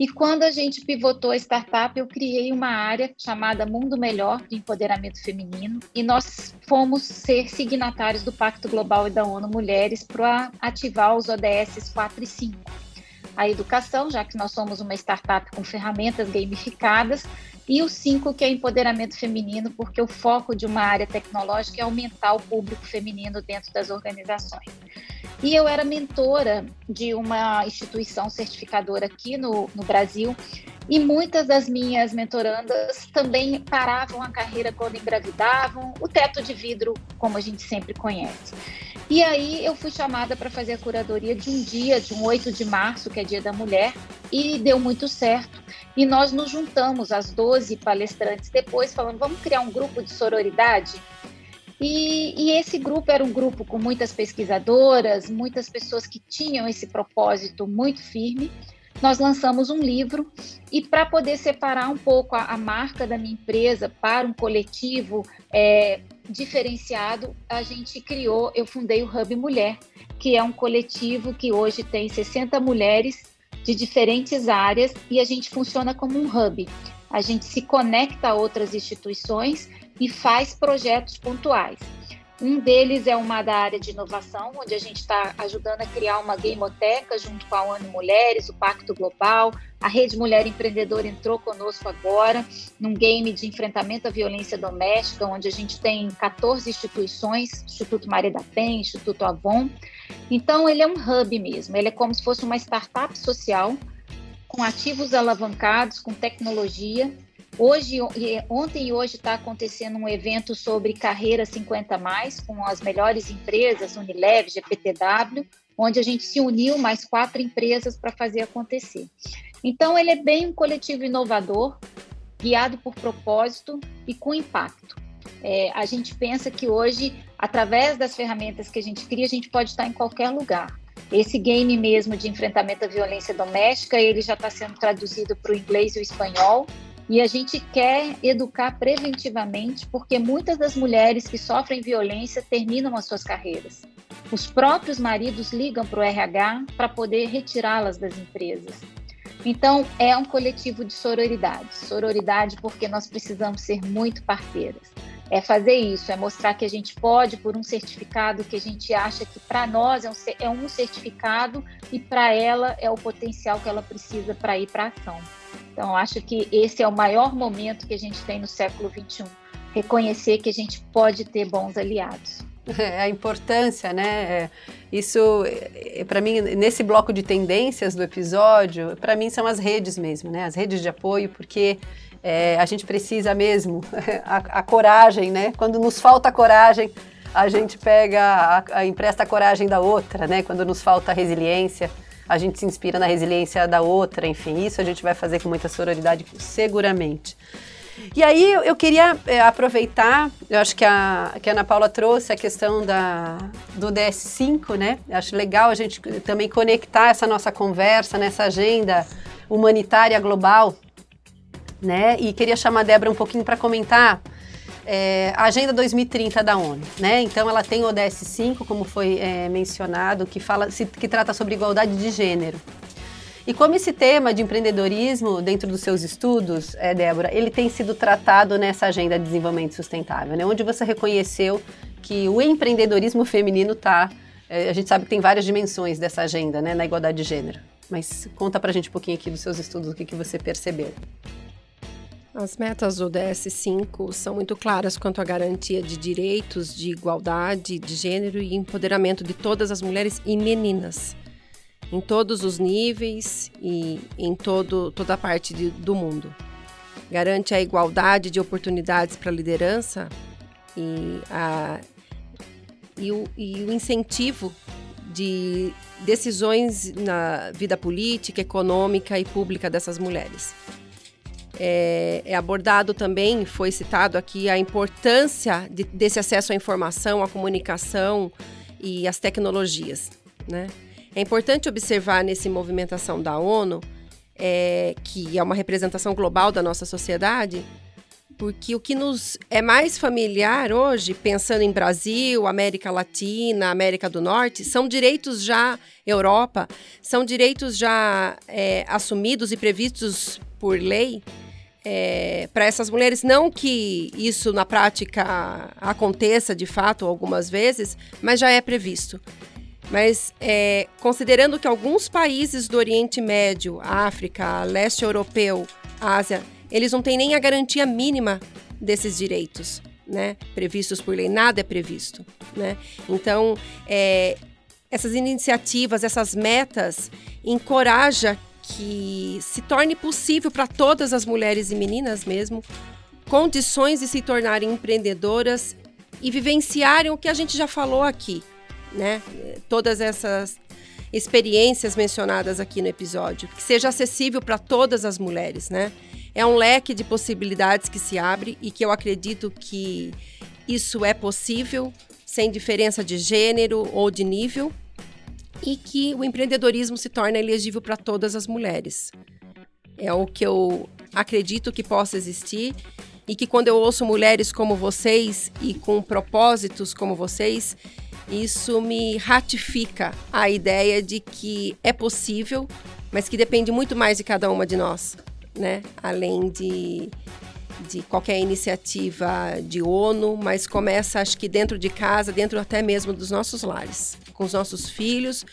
E quando a gente pivotou a startup, eu criei uma área chamada Mundo Melhor de Empoderamento Feminino e nós fomos ser signatários do Pacto Global e da ONU Mulheres para ativar os ODS 4 e 5 a educação, já que nós somos uma startup com ferramentas gamificadas, e o 5, que é empoderamento feminino, porque o foco de uma área tecnológica é aumentar o público feminino dentro das organizações. E eu era mentora de uma instituição certificadora aqui no, no Brasil, e muitas das minhas mentorandas também paravam a carreira quando engravidavam, o teto de vidro, como a gente sempre conhece. E aí eu fui chamada para fazer a curadoria de um dia, de um 8 de março, que é Dia da Mulher, e deu muito certo. E nós nos juntamos, as 12 palestrantes, depois falando, vamos criar um grupo de sororidade? E, e, esse grupo era um grupo com muitas pesquisadoras, muitas pessoas que tinham esse propósito muito firme. Nós lançamos um livro e para poder separar um pouco a, a, marca da minha empresa para um coletivo é, diferenciado, a gente criou, eu fundei o Hub Mulher, que é um coletivo que hoje tem 60 mulheres de diferentes áreas e a gente funciona como um hub. A gente se conecta a outras instituições e faz projetos pontuais. Um deles é uma da área de inovação, onde a gente está ajudando a criar uma gameoteca junto com a ONU Mulheres, o Pacto Global. A Rede Mulher Empreendedora entrou conosco agora num game de enfrentamento à violência doméstica, onde a gente tem 14 instituições, Instituto Maria da Penha, Instituto Avon. Então, ele é um hub mesmo, ele é como se fosse uma startup social, com ativos alavancados, com tecnologia, Hoje, ontem e hoje está acontecendo um evento sobre carreira 50 mais com as melhores empresas, Unilever, GPTW, onde a gente se uniu mais quatro empresas para fazer acontecer. Então ele é bem um coletivo inovador, guiado por propósito e com impacto. É, a gente pensa que hoje, através das ferramentas que a gente cria, a gente pode estar em qualquer lugar. Esse game mesmo de enfrentamento à violência doméstica, ele já está sendo traduzido para o inglês e o espanhol, e a gente quer educar preventivamente, porque muitas das mulheres que sofrem violência terminam as suas carreiras. Os próprios maridos ligam para o RH para poder retirá-las das empresas. Então, é um coletivo de sororidade. Sororidade porque nós precisamos ser muito parceiras. É fazer isso, é mostrar que a gente pode, por um certificado que a gente acha que para nós é um, é um certificado e para ela é o potencial que ela precisa para ir para a ação. Então, acho que esse é o maior momento que a gente tem no século XXI reconhecer que a gente pode ter bons aliados. É, a importância, né? É, isso, é, para mim, nesse bloco de tendências do episódio, para mim são as redes mesmo, né? As redes de apoio, porque é, a gente precisa mesmo <laughs> a, a, coragem, né? Quando nos falta coragem, a gente pega, a, a, empresta a coragem da outra, né? Quando nos falta resiliência a gente se inspira na resiliência da outra, enfim, isso a gente vai fazer com muita sororidade, seguramente. E aí eu queria é, aproveitar, eu acho que a, que a Ana Paula trouxe a questão da, do DS5, né? Eu acho legal a gente também conectar essa nossa conversa nessa agenda humanitária global, né? E queria chamar a Débora um pouquinho para comentar é, a Agenda 2030 da ONU, né? Então ela tem o ODS 5, como foi é, mencionado, que fala, se, que trata sobre igualdade de gênero. E como esse tema de empreendedorismo, dentro dos seus estudos, é, Débora, ele tem sido tratado nessa agenda de desenvolvimento sustentável, né? Onde você reconheceu que o empreendedorismo feminino está. É, a gente sabe que tem várias dimensões dessa agenda, né, na igualdade de gênero. Mas conta pra gente um pouquinho aqui dos seus estudos, o que, que você percebeu. As metas do DS5 são muito claras quanto à garantia de direitos de igualdade de gênero e empoderamento de todas as mulheres e meninas, em todos os níveis e em todo, toda a parte de, do mundo. Garante a igualdade de oportunidades para a liderança e a e o, e o incentivo de decisões na vida política, econômica e pública dessas mulheres. É, é, abordado também, foi citado aqui, a importância de, desse acesso à informação, à comunicação e às tecnologias. Né? É importante observar nesse movimentação da ONU, é, que é uma representação global da nossa sociedade, porque o que nos é mais familiar hoje, pensando em Brasil, América Latina, América do Norte, são direitos já, Europa, são direitos já é, assumidos e previstos por lei é, para essas mulheres. Não que isso na prática aconteça de fato algumas vezes, mas já é previsto. Mas é, considerando que alguns países do Oriente Médio, África, leste europeu, Ásia, eles não têm nem a garantia mínima desses direitos, né? Previstos por lei, nada é previsto, né? Então, é, essas iniciativas, essas metas, encoraja que se torne possível para todas as mulheres e meninas mesmo condições de se tornarem empreendedoras e vivenciarem o que a gente já falou aqui, né? Todas essas experiências mencionadas aqui no episódio, que seja acessível para todas as mulheres, né? É um leque de possibilidades que se abre e que eu acredito que isso é possível sem diferença de gênero ou de nível e que o empreendedorismo se torna elegível para todas as mulheres. É o que eu acredito que possa existir e que quando eu ouço mulheres como vocês e com propósitos como vocês, isso me ratifica a ideia de que é possível, mas que depende muito mais de cada uma de nós né? Além de, de qualquer iniciativa de ONU, mas começa, acho que dentro de casa, dentro até mesmo dos nossos lares, com os nossos filhos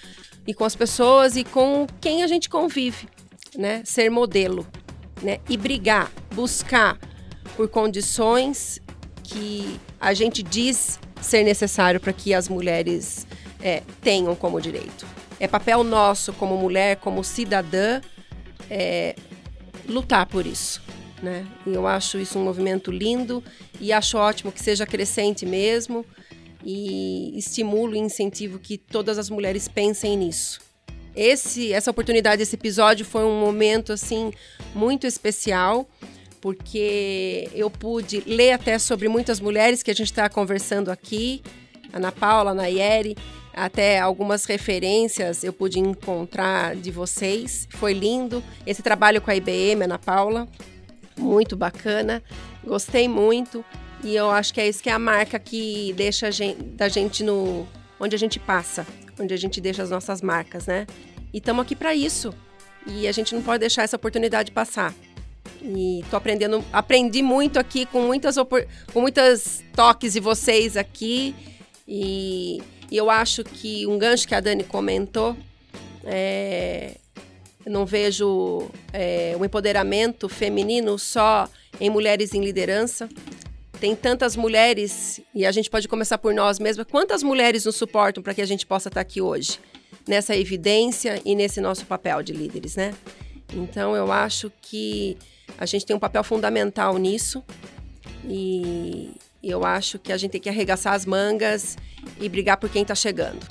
e com as pessoas e com quem a gente convive, né? Ser modelo, né? E brigar, buscar por condições que a gente diz ser necessário para que as mulheres é, tenham como direito. É papel nosso como mulher, como cidadã, é, lutar por isso. Né? E eu acho isso um movimento lindo e acho ótimo que seja crescente mesmo e estimulo e incentivo que todas as mulheres pensem nisso. Esse, essa oportunidade, esse episódio foi um momento assim muito especial porque eu pude ler até sobre muitas mulheres que a gente está conversando aqui, Ana Paula, a Nayeri, até algumas referências eu pude encontrar de vocês. Foi lindo. Esse trabalho com a IBM, Ana Paula, muito bacana. Gostei muito. E eu acho que é isso que é a marca que deixa a gente, da gente no onde a gente passa, onde a gente deixa as nossas marcas, né? E estamos aqui para isso. E a gente não pode deixar essa oportunidade passar. E tô aprendendo, aprendi muito aqui com muitas com muitas toques de vocês aqui e e eu acho que um gancho que a Dani comentou, é, não vejo é, o empoderamento feminino só em mulheres em liderança. Tem tantas mulheres, e a gente pode começar por nós mesmas, quantas mulheres nos suportam para que a gente possa estar aqui hoje, nessa evidência e nesse nosso papel de líderes, né? Então eu acho que a gente tem um papel fundamental nisso e eu acho que a gente tem que arregaçar as mangas e brigar por quem está chegando.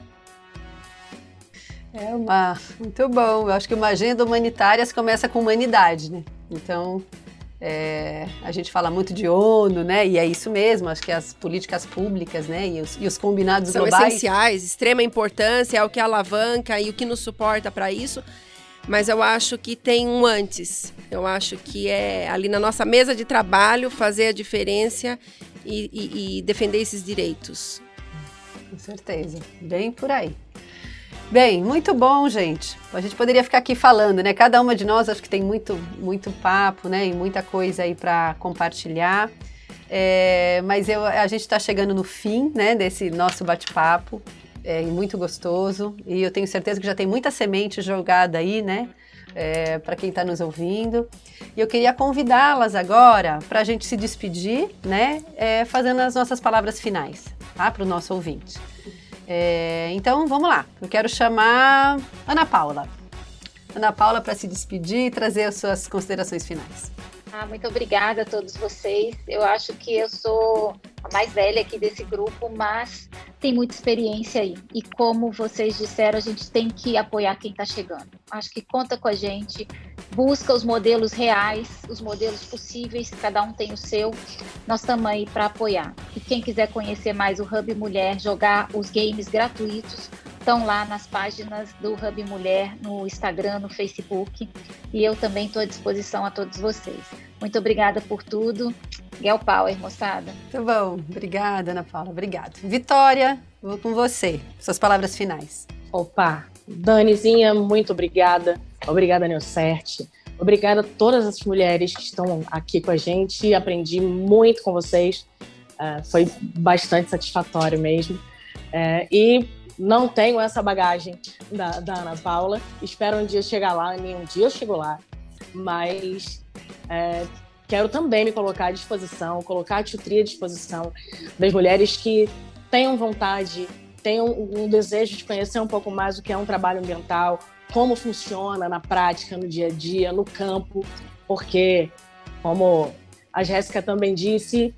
É uma muito bom. Eu acho que uma agenda humanitária começa com humanidade, né? Então é, a gente fala muito de ONU, né? E é isso mesmo. Acho que as políticas públicas, né? E os, e os combinados São globais são essenciais, extrema importância, é o que alavanca e o que nos suporta para isso. Mas eu acho que tem um antes. Eu acho que é ali na nossa mesa de trabalho fazer a diferença e, e, e defender esses direitos. Com certeza, bem por aí. Bem, muito bom, gente. A gente poderia ficar aqui falando, né? Cada uma de nós acho que tem muito, muito papo, né? E muita coisa aí para compartilhar. É, mas eu, a gente está chegando no fim, né? Desse nosso bate-papo, é, muito gostoso. E eu tenho certeza que já tem muita semente jogada aí, né? é, para quem está nos ouvindo. E eu queria convidá-las agora para a gente se despedir, né, é, fazendo as nossas palavras finais, tá, para o nosso ouvinte. É, então, vamos lá. Eu quero chamar Ana Paula. Ana Paula para se despedir e trazer as suas considerações finais. Ah, muito obrigada a todos vocês. Eu acho que eu sou a mais velha aqui desse grupo, mas tem muita experiência aí. E como vocês disseram, a gente tem que apoiar quem está chegando. Acho que conta com a gente, busca os modelos reais, os modelos possíveis, cada um tem o seu. Nós estamos aí para apoiar. E quem quiser conhecer mais o Hub Mulher, jogar os games gratuitos, estão lá nas páginas do Hub Mulher, no Instagram, no Facebook. E eu também estou à disposição a todos vocês. Muito obrigada por tudo. Girl Power, moçada. Muito bom. Obrigada, Ana Paula. Obrigada. Vitória, vou com você. Suas palavras finais. Opa, Danizinha, muito obrigada. Obrigada, Neocerte. Obrigada a todas as mulheres que estão aqui com a gente. Aprendi muito com vocês. Uh, foi bastante satisfatório mesmo. Uh, e não tenho essa bagagem da, da, Ana Paula. Espero um dia chegar lá, nenhum dia eu chego lá, mas é, quero também me colocar à disposição, colocar a Tutria à disposição das mulheres que tenham vontade, tenham um desejo de conhecer um pouco mais o que é um trabalho ambiental, como funciona na prática, no dia a dia, no campo, porque, como a Jéssica também disse,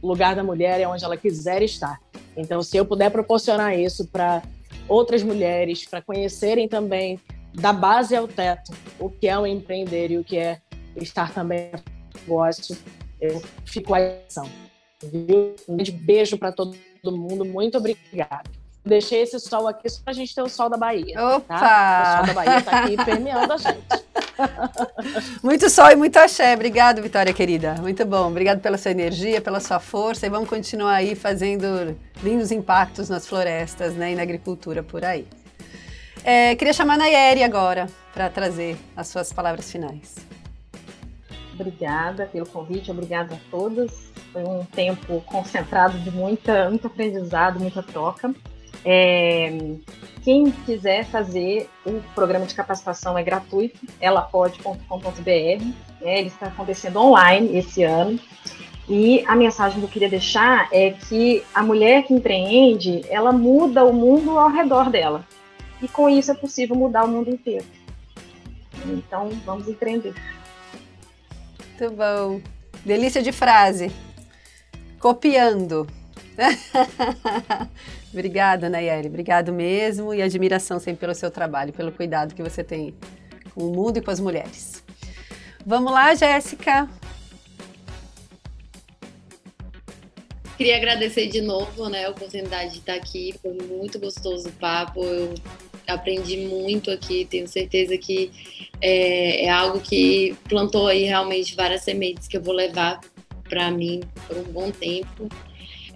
o lugar da mulher é onde ela quiser estar. Então, se eu puder proporcionar isso para outras mulheres, para conhecerem também da base ao teto o que é o empreender e o que é estar também no negócio, eu fico à ação. Um grande beijo para todo mundo, muito obrigada. Deixei esse sol aqui só para a gente ter o sol da Bahia. Opa! Tá? O sol da Bahia está aqui permeando a gente. <laughs> muito sol e muito axé. Obrigado, Vitória querida. Muito bom. Obrigado pela sua energia, pela sua força e vamos continuar aí fazendo lindos impactos nas florestas né, e na agricultura por aí. É, queria chamar a Nayeri agora para trazer as suas palavras finais. Obrigada pelo convite, obrigada a todos. Foi um tempo concentrado de muita, muito aprendizado, muita troca. É, quem quiser fazer o programa de capacitação é gratuito, elapode.com.br. Né, ele está acontecendo online esse ano. E a mensagem que eu queria deixar é que a mulher que empreende, ela muda o mundo ao redor dela. E com isso é possível mudar o mundo inteiro. Então, vamos empreender. Muito bom. Delícia de frase. Copiando. <laughs> Obrigada, Nayeli. Obrigado mesmo e admiração sempre pelo seu trabalho, pelo cuidado que você tem com o mundo e com as mulheres. Vamos lá, Jéssica. Queria agradecer de novo né, a oportunidade de estar aqui. Foi muito gostoso o papo. Eu aprendi muito aqui. Tenho certeza que é, é algo que plantou aí realmente várias sementes que eu vou levar para mim por um bom tempo.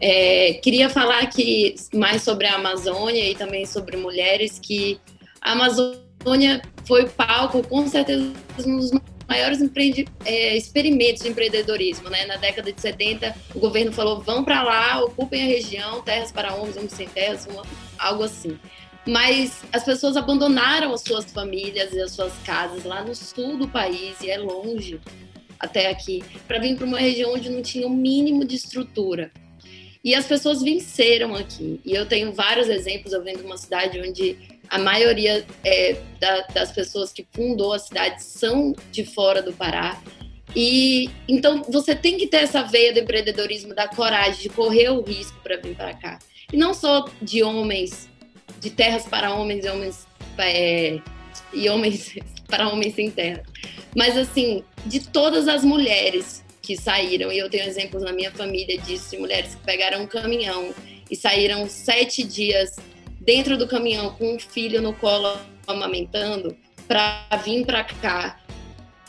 É, queria falar aqui mais sobre a Amazônia e também sobre mulheres, que a Amazônia foi palco, com certeza, um dos maiores empreende, é, experimentos de empreendedorismo. Né? Na década de 70, o governo falou: vão para lá, ocupem a região, terras para homens, homens sem terras, uma, algo assim. Mas as pessoas abandonaram as suas famílias e as suas casas lá no sul do país, e é longe até aqui, para vir para uma região onde não tinha o um mínimo de estrutura. E as pessoas venceram aqui. E eu tenho vários exemplos. Eu venho de uma cidade onde a maioria é, da, das pessoas que fundou a cidade são de fora do Pará. E então você tem que ter essa veia do empreendedorismo, da coragem de correr o risco para vir para cá. E não só de homens, de terras para homens e homens é, e homens <laughs> para homens sem terra, mas assim de todas as mulheres que saíram, e eu tenho exemplos na minha família disso, de mulheres que pegaram um caminhão e saíram sete dias dentro do caminhão com um filho no colo amamentando para vir para cá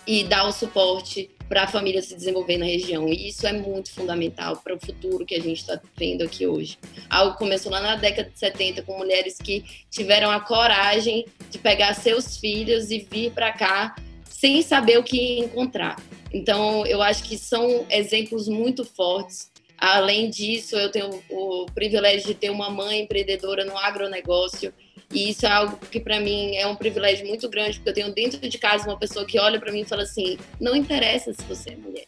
e dar o suporte para a família se desenvolver na região. E isso é muito fundamental para o futuro que a gente está vendo aqui hoje. Algo começou lá na década de 70 com mulheres que tiveram a coragem de pegar seus filhos e vir para cá sem saber o que encontrar. Então, eu acho que são exemplos muito fortes. Além disso, eu tenho o privilégio de ter uma mãe empreendedora no agronegócio. E isso é algo que para mim é um privilégio muito grande, porque eu tenho dentro de casa uma pessoa que olha para mim e fala assim: não interessa se você é mulher.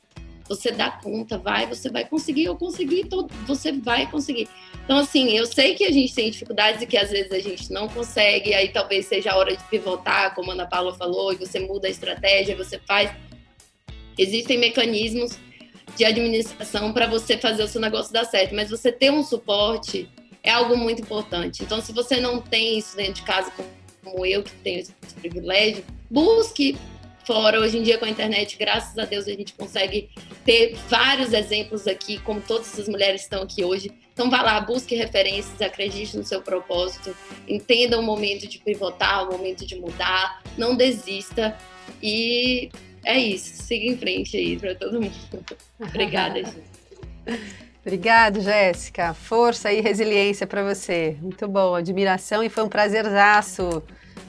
Você dá conta, vai, você vai conseguir, eu consegui, você vai conseguir. Então, assim, eu sei que a gente tem dificuldades e que às vezes a gente não consegue, aí talvez seja a hora de pivotar, como a Ana Paula falou, e você muda a estratégia, você faz Existem mecanismos de administração para você fazer o seu negócio dar certo, mas você ter um suporte é algo muito importante. Então, se você não tem isso dentro de casa, como eu, que tenho esse privilégio, busque fora. Hoje em dia, com a internet, graças a Deus, a gente consegue ter vários exemplos aqui, como todas essas mulheres estão aqui hoje. Então, vá lá, busque referências, acredite no seu propósito, entenda o momento de pivotar, o momento de mudar, não desista. E é isso, siga em frente aí para todo mundo. <laughs> Obrigada, gente. Obrigada, Jéssica. Força e resiliência para você. Muito bom, admiração e foi um prazerzaço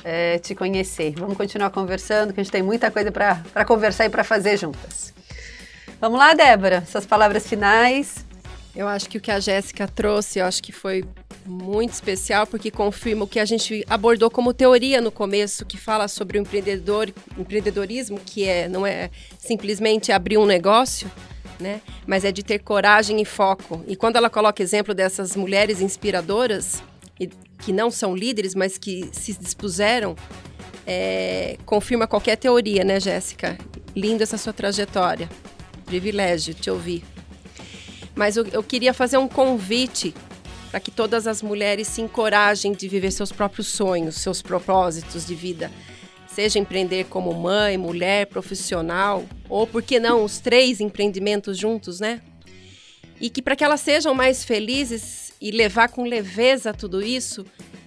é, te conhecer. Vamos continuar conversando, que a gente tem muita coisa para conversar e para fazer juntas. Vamos lá, Débora, suas palavras finais. Eu acho que o que a Jéssica trouxe, eu acho que foi muito especial porque confirma o que a gente abordou como teoria no começo, que fala sobre o empreendedor, empreendedorismo, que é não é simplesmente abrir um negócio, né? Mas é de ter coragem e foco. E quando ela coloca exemplo dessas mulheres inspiradoras, que não são líderes, mas que se dispuseram, é, confirma qualquer teoria, né, Jéssica? Linda essa sua trajetória. Privilégio te ouvir. Mas eu, eu queria fazer um convite para que todas as mulheres se encorajem de viver seus próprios sonhos, seus propósitos de vida seja empreender como mãe, mulher, profissional, ou por que não os três empreendimentos juntos, né? E que para que elas sejam mais felizes e levar com leveza tudo isso,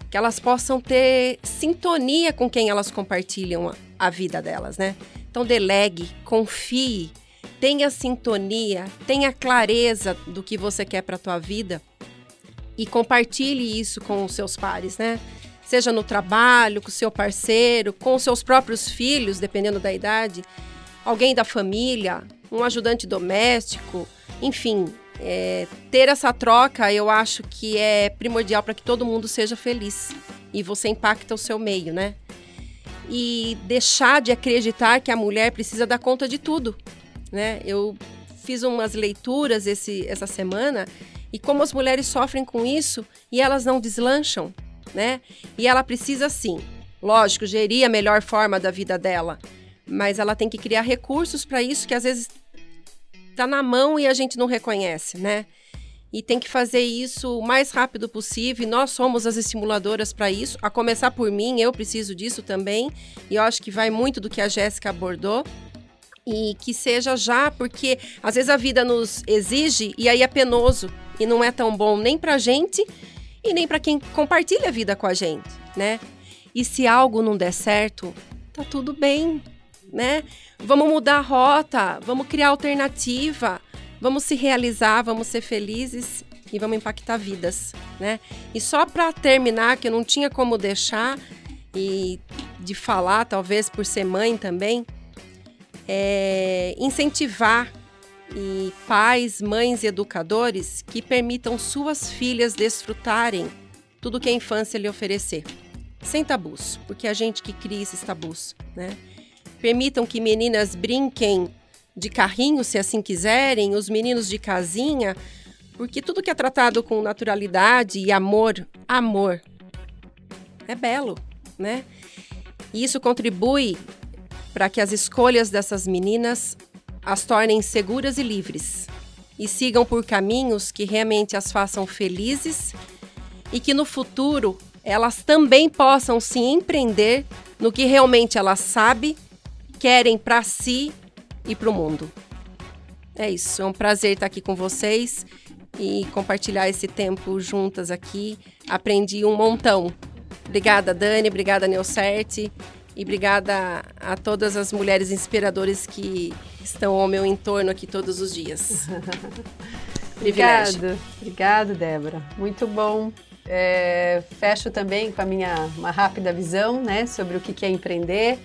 que elas possam ter sintonia com quem elas compartilham a, a vida delas, né? Então delegue, confie, tenha sintonia, tenha clareza do que você quer para a tua vida e compartilhe isso com os seus pares, né? seja no trabalho, com o seu parceiro, com os seus próprios filhos, dependendo da idade, alguém da família, um ajudante doméstico, enfim, é, ter essa troca eu acho que é primordial para que todo mundo seja feliz e você impacta o seu meio, né? E deixar de acreditar que a mulher precisa dar conta de tudo, né? Eu fiz umas leituras esse, essa semana e como as mulheres sofrem com isso e elas não deslancham, né? E ela precisa sim, lógico, gerir a melhor forma da vida dela, mas ela tem que criar recursos para isso que às vezes está na mão e a gente não reconhece, né? E tem que fazer isso o mais rápido possível. E nós somos as estimuladoras para isso, a começar por mim, eu preciso disso também. E eu acho que vai muito do que a Jéssica abordou e que seja já, porque às vezes a vida nos exige e aí é penoso e não é tão bom nem para gente e nem para quem compartilha a vida com a gente, né? E se algo não der certo, tá tudo bem, né? Vamos mudar a rota, vamos criar alternativa, vamos se realizar, vamos ser felizes e vamos impactar vidas, né? E só para terminar, que eu não tinha como deixar e de falar, talvez por ser mãe também, é incentivar e pais, mães e educadores que permitam suas filhas desfrutarem tudo que a infância lhe oferecer, sem tabus, porque é a gente que cria esses tabus, né? Permitam que meninas brinquem de carrinho, se assim quiserem, os meninos de casinha, porque tudo que é tratado com naturalidade e amor, amor, é belo, né? E isso contribui para que as escolhas dessas meninas as tornem seguras e livres, e sigam por caminhos que realmente as façam felizes e que no futuro elas também possam se empreender no que realmente elas sabem, querem para si e para o mundo. É isso, é um prazer estar aqui com vocês e compartilhar esse tempo juntas aqui. Aprendi um montão. Obrigada, Dani, obrigada, Neocerte, e obrigada a todas as mulheres inspiradoras que estão ao meu entorno aqui todos os dias. <laughs> Obrigado, obrigado, Débora. Muito bom. É, fecho também com a minha uma rápida visão, né, sobre o que é empreender.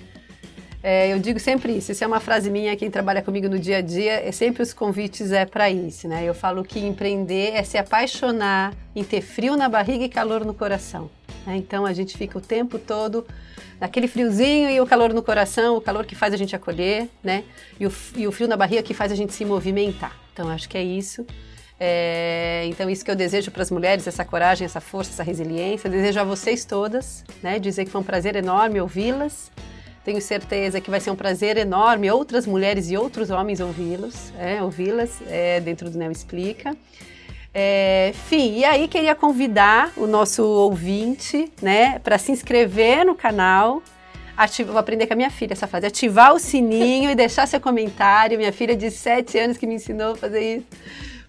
É, eu digo sempre isso, isso é uma frase minha, quem trabalha comigo no dia a dia, é sempre os convites é para isso, né? Eu falo que empreender é se apaixonar em ter frio na barriga e calor no coração. Né? Então a gente fica o tempo todo aquele friozinho e o calor no coração, o calor que faz a gente acolher, né? E o, e o frio na barriga que faz a gente se movimentar. Então, acho que é isso. É, então, isso que eu desejo para as mulheres, essa coragem, essa força, essa resiliência. Desejo a vocês todas, né? Dizer que foi um prazer enorme ouvi-las. Tenho certeza que vai ser um prazer enorme outras mulheres e outros homens ouvi-los, é, ouvi-las é, dentro do Neo Explica. É, e aí queria convidar o nosso ouvinte, né, para se inscrever no canal. Ativa, vou aprender com a minha filha essa frase, ativar o sininho e deixar seu comentário. Minha filha de 7 anos que me ensinou a fazer isso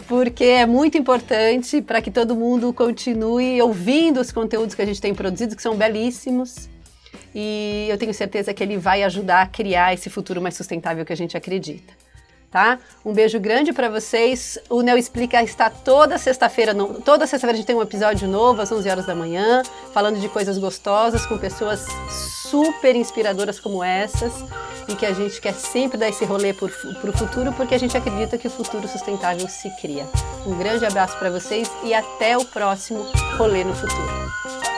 porque é muito importante para que todo mundo continue ouvindo os conteúdos que a gente tem produzido, que são belíssimos. E eu tenho certeza que ele vai ajudar a criar esse futuro mais sustentável que a gente acredita. Tá? Um beijo grande para vocês. O Neo Explica está toda sexta-feira, toda sexta-feira a gente tem um episódio novo às 11 horas da manhã, falando de coisas gostosas com pessoas super inspiradoras como essas e que a gente quer sempre dar esse rolê para o futuro porque a gente acredita que o futuro sustentável se cria. Um grande abraço para vocês e até o próximo rolê no futuro.